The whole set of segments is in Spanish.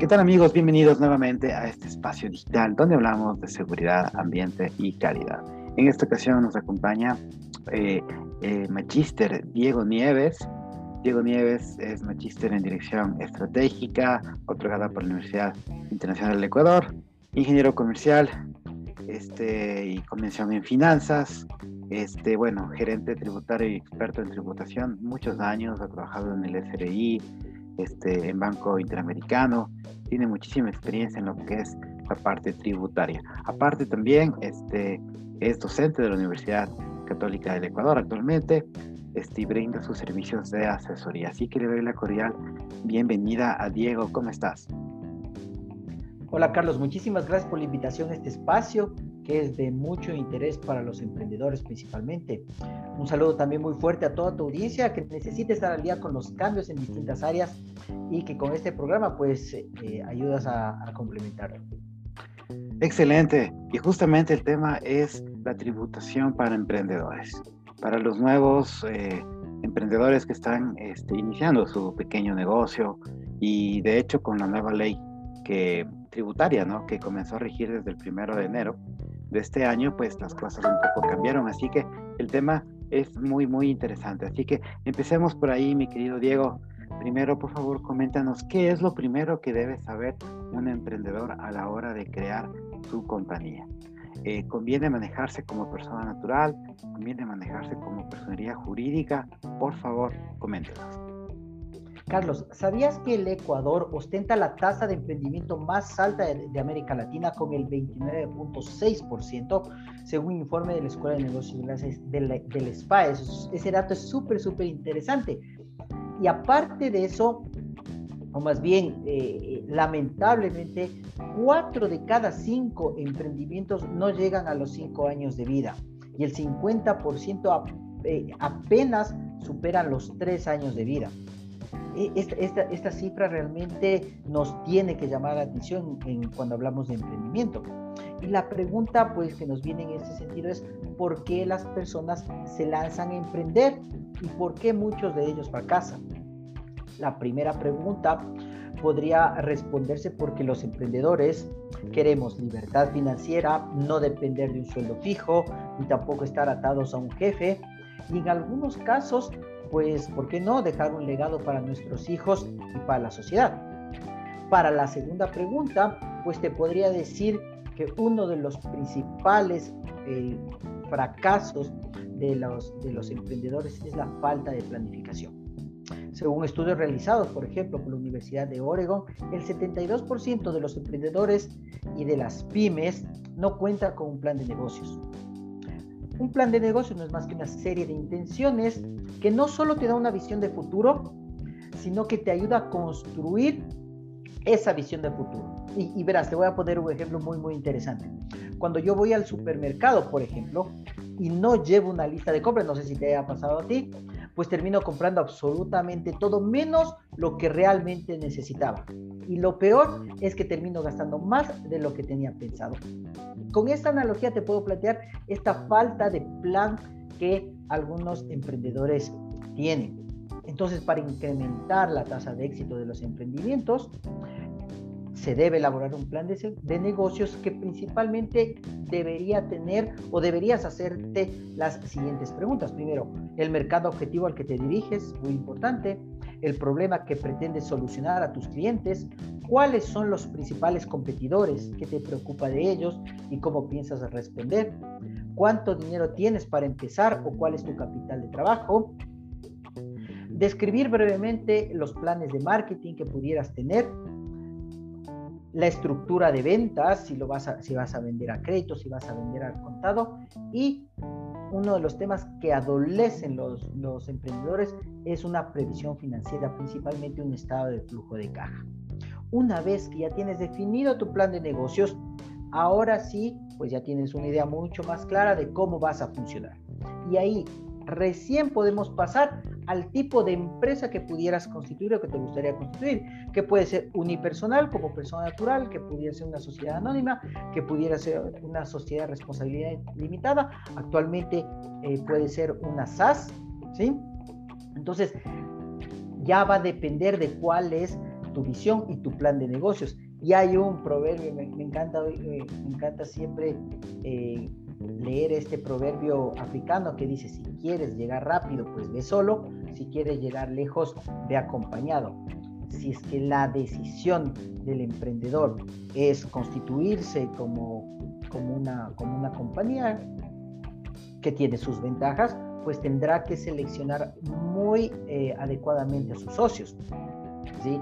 ¿Qué tal amigos? Bienvenidos nuevamente a este espacio digital donde hablamos de seguridad, ambiente y calidad. En esta ocasión nos acompaña eh, eh, Magister Diego Nieves. Diego Nieves es Magister en Dirección Estratégica, otorgada por la Universidad Internacional del Ecuador, ingeniero comercial este, y convención en finanzas, este, bueno, gerente tributario y experto en tributación, muchos años, ha trabajado en el SRI, este, en Banco Interamericano, tiene muchísima experiencia en lo que es la parte tributaria. Aparte también este, es docente de la Universidad Católica del Ecuador actualmente este, y brinda sus servicios de asesoría. Así que le doy la cordial bienvenida a Diego. ¿Cómo estás? Hola Carlos, muchísimas gracias por la invitación a este espacio que es de mucho interés para los emprendedores principalmente. Un saludo también muy fuerte a toda tu audiencia que necesite estar al día con los cambios en distintas áreas y que con este programa pues eh, ayudas a, complementarlo. Excelente. Y justamente el tema es la tributación para emprendedores, para los nuevos eh, emprendedores que están este, iniciando su pequeño negocio y de hecho con la nueva ley que tributaria, ¿no? Que comenzó a regir desde el primero de enero este año, pues las cosas un poco cambiaron. Así que el tema es muy, muy interesante. Así que empecemos por ahí, mi querido Diego. Primero, por favor, coméntanos qué es lo primero que debe saber un emprendedor a la hora de crear su compañía. Eh, ¿Conviene manejarse como persona natural? ¿Conviene manejarse como personería jurídica? Por favor, coméntanos. Carlos, ¿sabías que el Ecuador ostenta la tasa de emprendimiento más alta de, América Latina con el 29.6%, según informe de la Escuela de Negocios del, SPA? ese dato es súper, súper interesante. Y aparte de eso, o más bien, eh, lamentablemente, cuatro de cada cinco emprendimientos no llegan a los cinco años de vida y el 50% eh, apenas superan los tres años de vida. E, esta, cifra realmente nos tiene que llamar la atención en, cuando hablamos de emprendimiento. Y la pregunta pues que nos viene en este sentido es ¿por qué las personas se lanzan a emprender y por qué muchos de ellos fracasan? La primera pregunta podría responderse porque los emprendedores queremos libertad financiera, no depender de un sueldo fijo, ni tampoco estar atados a un jefe, y en algunos casos pues, ¿por qué no dejar un legado para nuestros hijos y para la sociedad? Para la segunda pregunta, pues te podría decir que uno de los principales eh, fracasos de los, de los emprendedores es la falta de planificación. Según estudios realizados, por ejemplo, por la Universidad de Oregon, el 72% de los emprendedores y de las pymes no cuenta con un plan de negocios. Un plan de negocio no es más que una serie de intenciones que no solo te da una visión de futuro, sino que te ayuda a construir esa visión de futuro. Y, verás, te voy a poner un ejemplo muy, muy interesante. Cuando yo voy al supermercado, por ejemplo, y no llevo una lista de compras, no sé si te haya pasado a ti, pues termino comprando absolutamente todo menos lo que realmente necesitaba. Y lo peor es que termino gastando más de lo que tenía pensado. Con esta analogía te puedo plantear esta falta de plan que algunos emprendedores tienen. Entonces, para incrementar la tasa de éxito de los emprendimientos, se debe elaborar un plan de, negocios que principalmente debería tener o deberías hacerte las siguientes preguntas. Primero, el mercado objetivo al que te diriges, muy importante. El problema que pretendes solucionar a tus clientes. ¿Cuáles son los principales competidores? ¿Qué te preocupa de ellos? ¿Y cómo piensas responder? ¿Cuánto dinero tienes para empezar o cuál es tu capital de trabajo? Describir brevemente los planes de marketing que pudieras tener la estructura de ventas, si, lo vas a, si vas a vender a crédito, si vas a vender al contado. Y uno de los temas que adolecen los, los emprendedores es una previsión financiera, principalmente un estado de flujo de caja. Una vez que ya tienes definido tu plan de negocios, ahora sí, pues ya tienes una idea mucho más clara de cómo vas a funcionar. Y ahí recién podemos pasar al tipo de empresa que pudieras constituir o que te gustaría constituir, que puede ser unipersonal como persona natural, que pudiera ser una sociedad anónima, que pudiera ser una sociedad de responsabilidad limitada, actualmente eh, puede ser una SAS, ¿sí? Entonces, ya va a depender de cuál es tu visión y tu plan de negocios. Y hay un proverbio, me, encanta, me encanta siempre eh, leer este proverbio africano que dice, si quieres llegar rápido, pues ve solo, si quieres llegar lejos, ve acompañado. Si es que la decisión del emprendedor es constituirse como, como, una, como una compañía que tiene sus ventajas, pues tendrá que seleccionar muy eh, adecuadamente a sus socios. ¿sí?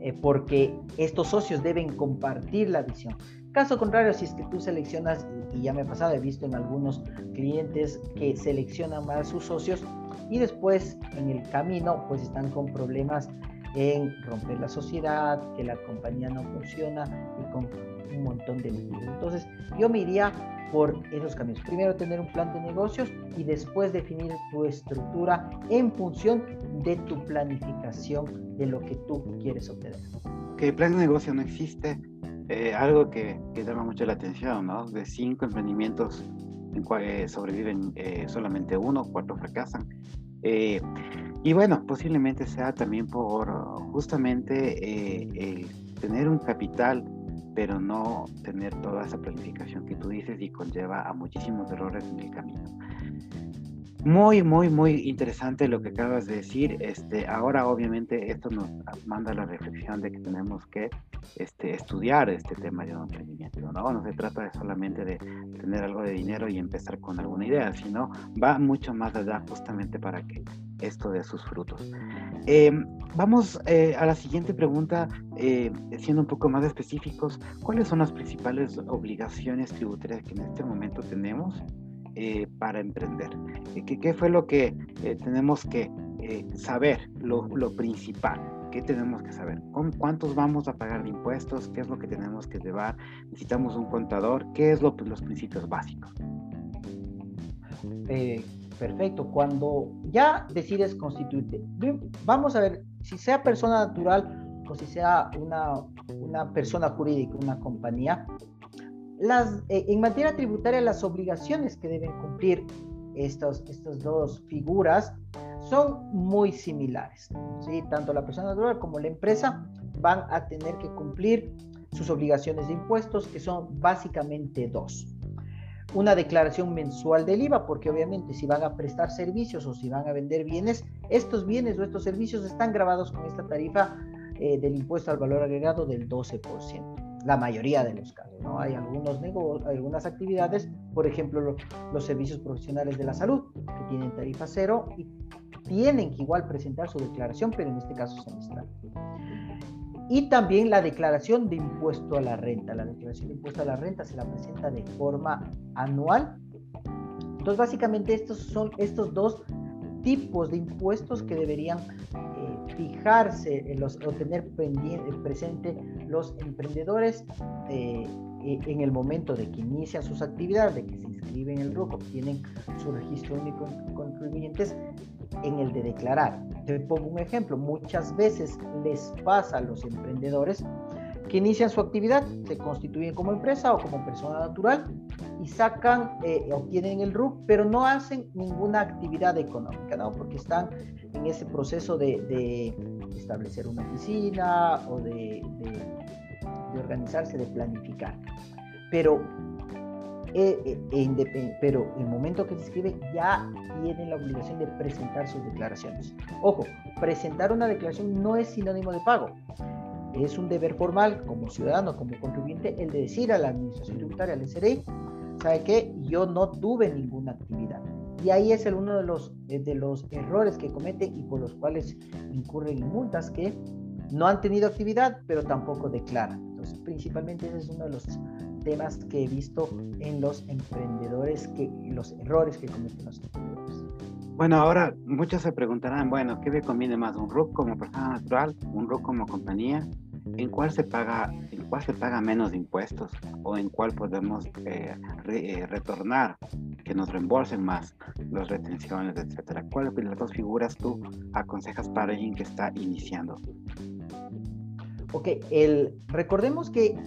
Eh, porque estos socios deben compartir la visión. Caso contrario, si es que tú seleccionas, y ya me ha pasado, he visto en algunos clientes que seleccionan a sus socios y después en el camino pues están con problemas en romper la sociedad, que la compañía no funciona y con un montón de medidas. Entonces yo me iría por esos caminos. Primero tener un plan de negocios y después definir tu estructura en función de tu planificación de lo que tú quieres obtener. Que el plan de negocio no existe, eh, algo que, que, llama mucho la atención, ¿no? De cinco emprendimientos en cuales sobreviven eh, solamente uno, cuatro fracasan. Eh, y bueno, posiblemente sea también por justamente el tener un capital pero no tener toda esa planificación que tú dices y conlleva a muchísimos errores en el camino. Muy, muy, muy interesante lo que acabas de decir. Este, ahora, obviamente, esto nos manda la reflexión de que tenemos que este, estudiar este tema de emprendimiento. ¿no? no se trata de solamente de tener algo de dinero y empezar con alguna idea, sino va mucho más allá justamente para que esto dé sus frutos. Eh, vamos eh, a la siguiente pregunta, eh, siendo un poco más específicos. ¿Cuáles son las principales obligaciones tributarias que en este momento tenemos? Eh, para emprender. ¿Qué, ¿Qué, fue lo que eh, tenemos que eh, saber, lo, lo, principal? ¿Qué tenemos que saber? ¿Cuántos vamos a pagar de impuestos? ¿Qué es lo que tenemos que llevar? ¿Necesitamos un contador? ¿Qué es lo, los principios básicos? perfecto. Cuando ya decides constituirte, vamos a ver si sea persona natural o si sea una, una persona jurídica, una compañía, eh, en materia tributaria, las obligaciones que deben cumplir estas dos figuras son muy similares. ¿sí? Tanto la persona natural como la empresa van a tener que cumplir sus obligaciones de impuestos, que son básicamente dos. Una declaración mensual del IVA, porque obviamente si van a prestar servicios o si van a vender bienes, estos bienes o estos servicios están grabados con esta tarifa eh, del impuesto al valor agregado del 12% la mayoría de los casos. ¿no? Hay algunos algunas actividades, por ejemplo, los servicios profesionales de la salud, que tienen tarifa cero y tienen que igual presentar su declaración, pero en este caso semestral. Y también la declaración de impuesto a la renta. La declaración de impuesto a la renta se la presenta de forma anual. Entonces, básicamente estos son estos dos tipos de impuestos que deberían fijarse en los, o tener presente los emprendedores eh, e, en el momento de que inician sus actividades, de que se inscriben en el RUC, tienen su registro único de contribuyentes, en el de declarar. Te pongo un ejemplo, muchas veces les pasa a los emprendedores que inician su actividad, se constituyen como empresa o como persona natural y sacan, eh, obtienen el RUC, pero no hacen ninguna actividad económica, ¿no? Porque están en ese proceso de, establecer una oficina o de, organizarse, de planificar. Pero, eh, eh, e pero el momento que se inscribe ya tienen la obligación de presentar sus declaraciones. Ojo, presentar una declaración no es sinónimo de pago es un deber formal como ciudadano, como contribuyente, el de decir a la administración tributaria, al SRI, ¿sabe qué? Yo no tuve ninguna actividad. Y ahí es el, uno de los, eh, de los errores que cometen y por los cuales incurren en multas que no han tenido actividad, pero tampoco declaran. Entonces, principalmente ese es uno de los temas que he visto en los emprendedores, que, los errores que cometen los emprendedores. Bueno, ahora muchos se preguntarán, bueno, ¿qué me conviene más? ¿Un RUC como persona natural? ¿Un RUC como compañía? ¿En cuál se paga, en cuál se paga menos impuestos? ¿O en cuál podemos eh, eh, retornar, que nos reembolsen más las retenciones, etcétera? ¿Cuáles de las dos figuras tú aconsejas para alguien que está iniciando? Ok, el, recordemos que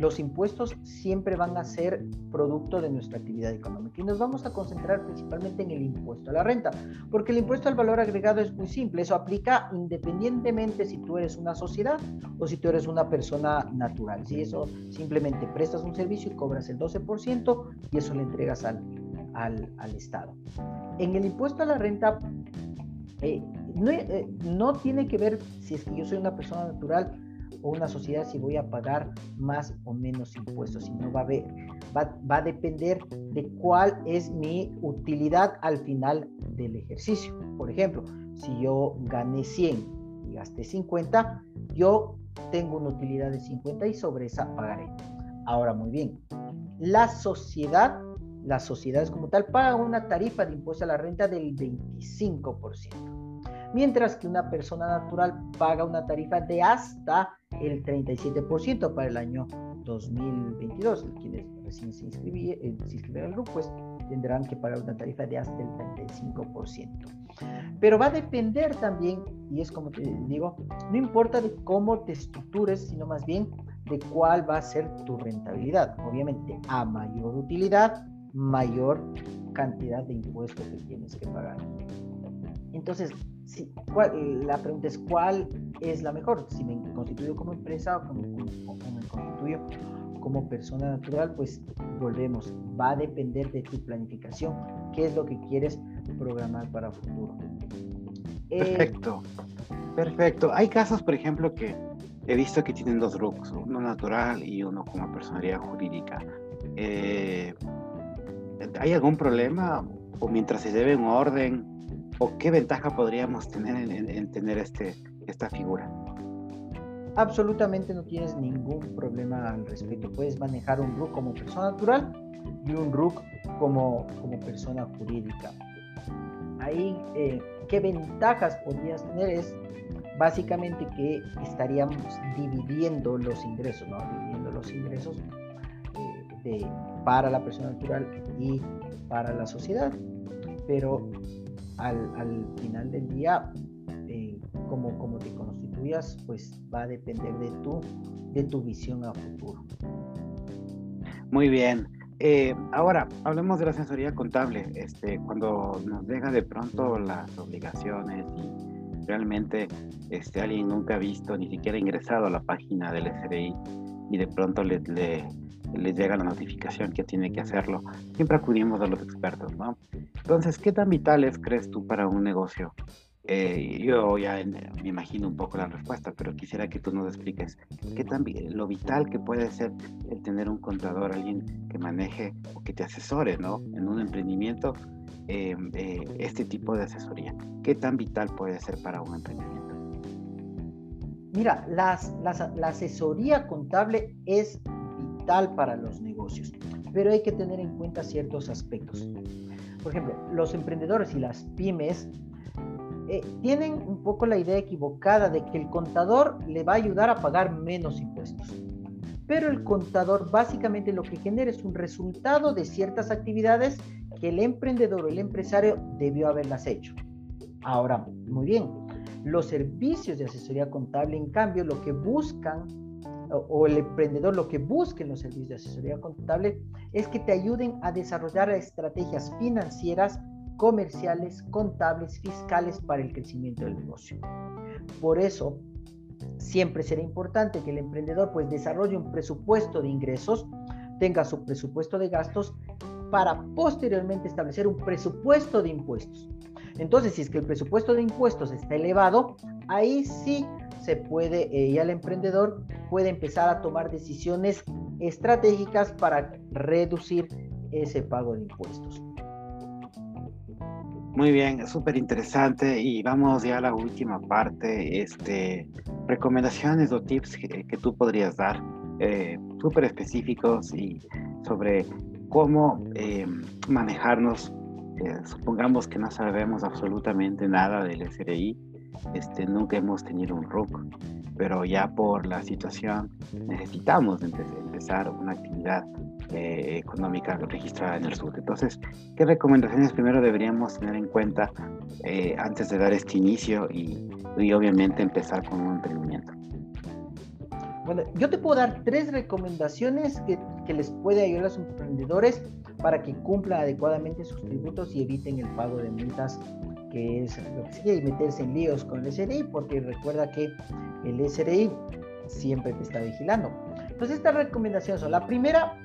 los impuestos siempre van a ser producto de nuestra actividad económica y nos vamos a concentrar principalmente en el impuesto a la renta, porque el impuesto al valor agregado es muy simple, eso aplica independientemente si tú eres una sociedad o si tú eres una persona natural, si eso simplemente prestas un servicio y cobras el 12% y eso le entregas al, al, al Estado. En el impuesto a la renta, eh, no, eh, no tiene que ver si es que yo soy una persona natural o una sociedad si voy a pagar más o menos impuestos, sino va a, ver, va, va a depender de cuál es mi utilidad al final del ejercicio. Por ejemplo, si yo gané 100 y gasté 50, yo tengo una utilidad de 50 y sobre esa pagaré. Ahora, muy bien, la sociedad, las sociedades como tal, pagan una tarifa de impuesto a la renta del 25% mientras que una persona natural paga una tarifa de hasta el 37% para el año 2022. Quienes recién se, eh, se inscribieron al grupo, pues tendrán que pagar una tarifa de hasta el 35%. Pero va a depender también, y es como te digo, no importa de cómo te estructures, sino más bien de cuál va a ser tu rentabilidad. Obviamente, a mayor utilidad, mayor cantidad de impuestos que tienes que pagar. Entonces, Sí, la pregunta es cuál es la mejor, si me constituyo como empresa o, como, me constituyo como persona natural, pues volvemos, va a depender de tu planificación, qué es lo que quieres programar para futuro. Eh, perfecto, perfecto. Hay casos, por ejemplo, que he visto que tienen dos RUCs, uno natural y uno como personalidad jurídica. Eh, ¿Hay algún problema o mientras se debe un orden? O qué ventaja podríamos tener en, tener este, esta figura? Absolutamente no tienes ningún problema al respecto. Puedes manejar un RUC como persona natural y un RUC como, como persona jurídica. Ahí, eh, ¿qué ventajas podrías tener? Es básicamente que estaríamos dividiendo los ingresos, ¿no? Dividiendo los ingresos eh, de, para la persona natural y para la sociedad. Pero al, final del día, eh, como, como te constituyas, pues va a depender de tu, de tu visión a futuro. Muy bien. Eh, ahora, hablemos de la asesoría contable. Este, cuando nos deja de pronto las obligaciones y realmente este, alguien nunca ha visto, ni siquiera ingresado a la página del SRI y de pronto le, le, les llega la notificación que tiene que hacerlo, siempre acudimos a los expertos, ¿no? Entonces, ¿qué tan vitales crees tú para un negocio? Eh, yo ya me imagino un poco la respuesta, pero quisiera que tú nos expliques qué tan lo vital que puede ser el tener un contador, alguien que maneje o que te asesore, ¿no? En un emprendimiento, eh, eh, este tipo de asesoría. ¿Qué tan vital puede ser para un emprendimiento? Mira, las, la asesoría contable es para los negocios, pero hay que tener en cuenta ciertos aspectos. Por ejemplo, los emprendedores y las pymes eh, tienen un poco la idea equivocada de que el contador le va a ayudar a pagar menos impuestos. Pero el contador básicamente lo que genera es un resultado de ciertas actividades que el emprendedor o el empresario debió haberlas hecho. Ahora, muy bien, los servicios de asesoría contable, en cambio, lo que buscan o, el emprendedor lo que busque en los servicios de asesoría contable es que te ayuden a desarrollar estrategias financieras, comerciales, contables, fiscales para el crecimiento del negocio. Por eso, siempre será importante que el emprendedor pues desarrolle un presupuesto de ingresos, tenga su presupuesto de gastos para posteriormente establecer un presupuesto de impuestos. Entonces, si es que el presupuesto de impuestos está elevado, ahí sí se puede, eh, el emprendedor puede empezar a tomar decisiones estratégicas para reducir ese pago de impuestos. Muy bien, súper interesante y vamos ya a la última parte, este, recomendaciones o tips que, tú podrías dar, eh, súper específicos y sobre cómo eh, manejarnos, supongamos que no sabemos absolutamente nada del SRI, este, nunca hemos tenido un RUC, pero ya por la situación necesitamos empezar una actividad eh, económica registrada en el sur. Entonces, ¿qué recomendaciones primero deberíamos tener en cuenta eh, antes de dar este inicio y, obviamente empezar con un emprendimiento? Bueno, yo te puedo dar tres recomendaciones que, que les puede ayudar a los emprendedores para que cumplan adecuadamente sus tributos y eviten el pago de multas que es lo que sigue y meterse en líos con el SRI porque recuerda que el SRI siempre te está vigilando. Entonces estas recomendaciones son la primera,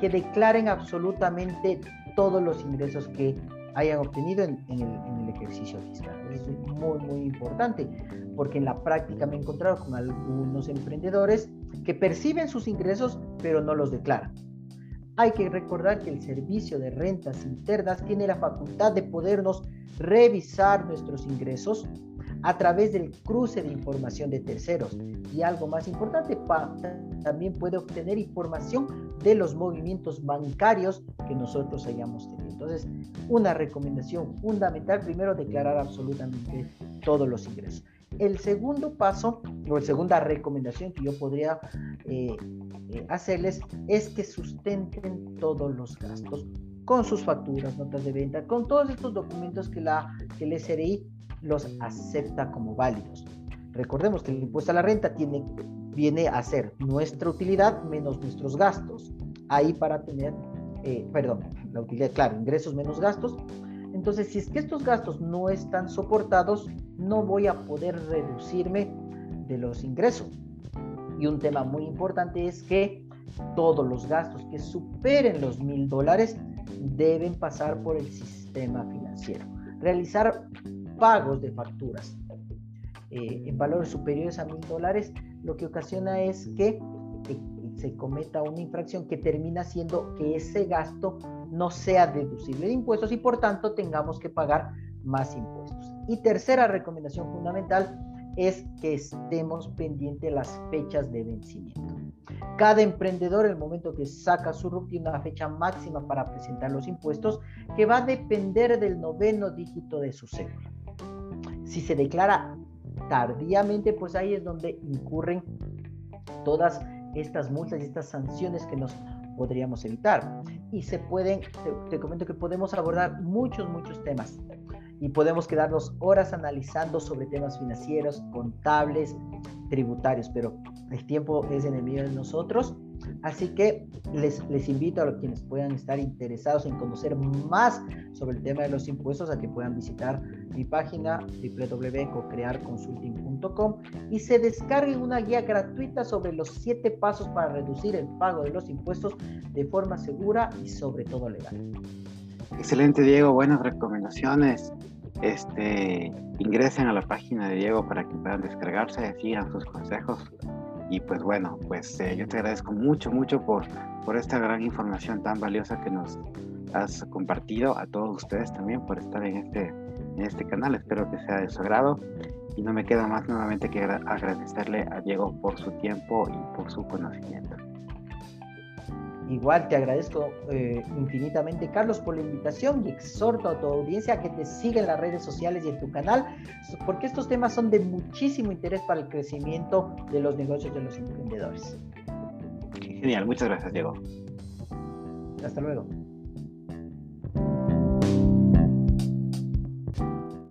que declaren absolutamente todos los ingresos que hayan obtenido en, el, ejercicio fiscal. Eso es muy, muy importante, porque en la práctica me he encontrado con algunos emprendedores que perciben sus ingresos, pero no los declaran. Hay que recordar que el servicio de rentas internas tiene la facultad de podernos revisar nuestros ingresos a través del cruce de información de terceros. Y algo más importante, también puede obtener información de los movimientos bancarios que nosotros hayamos tenido. Entonces, una recomendación fundamental, primero declarar absolutamente todos los ingresos. El segundo paso, o la segunda recomendación que yo podría eh, eh, hacerles es que sustenten todos los gastos con sus facturas, notas de venta, con todos estos documentos que, la, que el SRI los acepta como válidos. Recordemos que el impuesto a la renta tiene, viene a ser nuestra utilidad menos nuestros gastos. Ahí para tener, eh, perdón, la utilidad, claro, ingresos menos gastos. Entonces, si es que estos gastos no están soportados, no voy a poder reducirme de los ingresos. Y un tema muy importante es que todos los gastos que superen los mil dólares deben pasar por el sistema financiero. Realizar pagos de facturas eh, en valores superiores a mil dólares, lo que ocasiona es que se cometa una infracción que termina siendo que ese gasto no sea deducible de impuestos y por tanto tengamos que pagar más impuestos. Y tercera recomendación fundamental es que estemos pendientes las fechas de vencimiento. Cada emprendedor, el momento que saca su RUP, tiene una fecha máxima para presentar los impuestos que va a depender del noveno dígito de su cédula. Si se declara tardíamente, pues ahí es donde incurren todas estas multas y estas sanciones que nos podríamos evitar. Y se pueden, te, comento que podemos abordar muchos, muchos temas. Y podemos quedarnos horas analizando sobre temas financieros, contables, tributarios, pero el tiempo es enemigo de nosotros. Así que les, invito a los quienes puedan estar interesados en conocer más sobre el tema de los impuestos a que puedan visitar mi página www.cocrearconsulting.com y se descarguen una guía gratuita sobre los siete pasos para reducir el pago de los impuestos de forma segura y sobre todo legal. Excelente Diego, buenas recomendaciones. Este, ingresen a la página de Diego para que puedan descargarse, sigan sus consejos y pues bueno, pues eh, yo te agradezco mucho, mucho por, por esta gran información tan valiosa que nos has compartido a todos ustedes también por estar en este, en este canal. Espero que sea de su agrado y no me queda más nuevamente que agradecerle a Diego por su tiempo y por su conocimiento. Igual te agradezco eh, infinitamente, Carlos, por la invitación y exhorto a tu audiencia a que te siga en las redes sociales y en tu canal, porque estos temas son de muchísimo interés para el crecimiento de los negocios de los emprendedores. Genial, muchas gracias, Diego. Hasta luego.